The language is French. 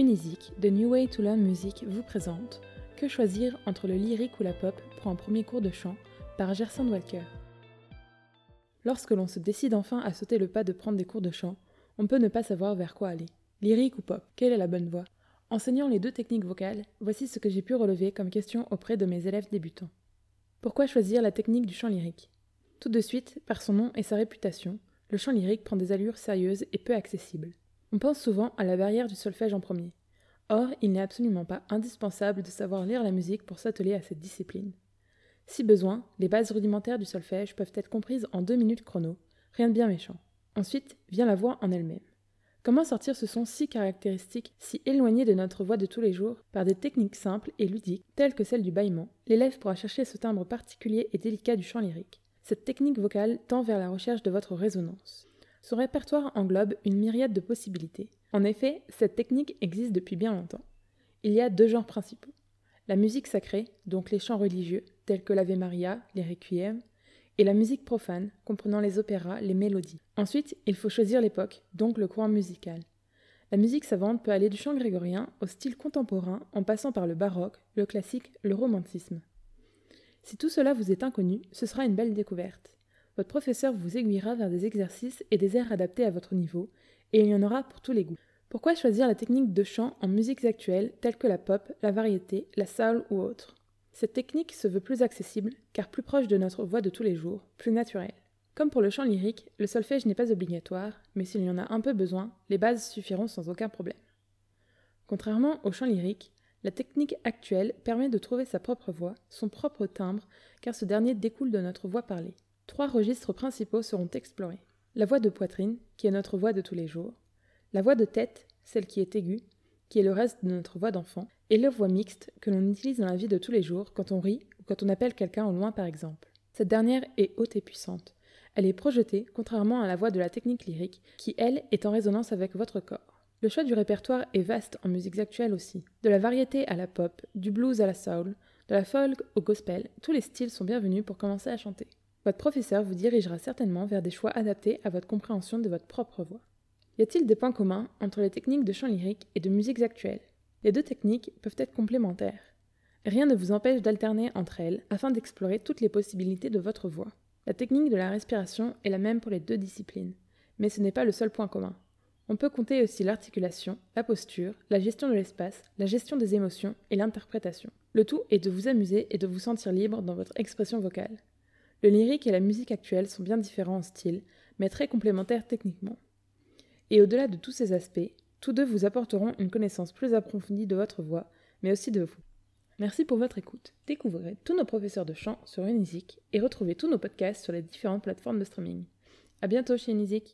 Unisic, de New Way to Learn Music, vous présente Que choisir entre le lyrique ou la pop pour un premier cours de chant par Gerson Walker. Lorsque l'on se décide enfin à sauter le pas de prendre des cours de chant, on peut ne pas savoir vers quoi aller. Lyrique ou pop Quelle est la bonne voie? Enseignant les deux techniques vocales, voici ce que j'ai pu relever comme question auprès de mes élèves débutants. Pourquoi choisir la technique du chant lyrique? Tout de suite, par son nom et sa réputation, le chant lyrique prend des allures sérieuses et peu accessibles. On pense souvent à la barrière du solfège en premier. Or, il n'est absolument pas indispensable de savoir lire la musique pour s'atteler à cette discipline. Si besoin, les bases rudimentaires du solfège peuvent être comprises en deux minutes chrono, rien de bien méchant. Ensuite vient la voix en elle-même. Comment sortir ce son si caractéristique, si éloigné de notre voix de tous les jours, par des techniques simples et ludiques, telles que celle du bâillement? L'élève pourra chercher ce timbre particulier et délicat du chant lyrique. Cette technique vocale tend vers la recherche de votre résonance. Son répertoire englobe une myriade de possibilités. En effet, cette technique existe depuis bien longtemps. Il y a deux genres principaux. La musique sacrée, donc les chants religieux, tels que l'Ave Maria, les requiem, et la musique profane, comprenant les opéras, les mélodies. Ensuite, il faut choisir l'époque, donc le courant musical. La musique savante peut aller du chant grégorien au style contemporain en passant par le baroque, le classique, le romantisme. Si tout cela vous est inconnu, ce sera une belle découverte. Votre professeur vous aiguillera vers des exercices et des airs adaptés à votre niveau, et il y en aura pour tous les goûts. Pourquoi choisir la technique de chant en musiques actuelles telles que la pop, la variété, la soul ou autre? Cette technique se veut plus accessible, car plus proche de notre voix de tous les jours, plus naturelle. Comme pour le chant lyrique, le solfège n'est pas obligatoire, mais s'il y en a un peu besoin, les bases suffiront sans aucun problème. Contrairement au chant lyrique, la technique actuelle permet de trouver sa propre voix, son propre timbre, car ce dernier découle de notre voix parlée. Trois registres principaux seront explorés. La voix de poitrine, qui est notre voix de tous les jours, la voix de tête, celle qui est aiguë, qui est le reste de notre voix d'enfant, et la voix mixte que l'on utilise dans la vie de tous les jours quand on rit ou quand on appelle quelqu'un au loin par exemple. Cette dernière est haute et puissante. Elle est projetée, contrairement à la voix de la technique lyrique, qui elle est en résonance avec votre corps. Le choix du répertoire est vaste en musiques actuelles aussi. De la variété à la pop, du blues à la soul, de la folk au gospel, tous les styles sont bienvenus pour commencer à chanter. Votre professeur vous dirigera certainement vers des choix adaptés à votre compréhension de votre propre voix. Y a-t-il des points communs entre les techniques de chant lyrique et de musiques actuelles? Les deux techniques peuvent être complémentaires. Rien ne vous empêche d'alterner entre elles afin d'explorer toutes les possibilités de votre voix. La technique de la respiration est la même pour les deux disciplines, mais ce n'est pas le seul point commun. On peut compter aussi l'articulation, la posture, la gestion de l'espace, la gestion des émotions et l'interprétation. Le tout est de vous amuser et de vous sentir libre dans votre expression vocale. Le lyrique et la musique actuelle sont bien différents en style, mais très complémentaires techniquement. Et au-delà de tous ces aspects, tous deux vous apporteront une connaissance plus approfondie de votre voix, mais aussi de vous. Merci pour votre écoute. Découvrez tous nos professeurs de chant sur Unisic et retrouvez tous nos podcasts sur les différentes plateformes de streaming. À bientôt chez Unisic.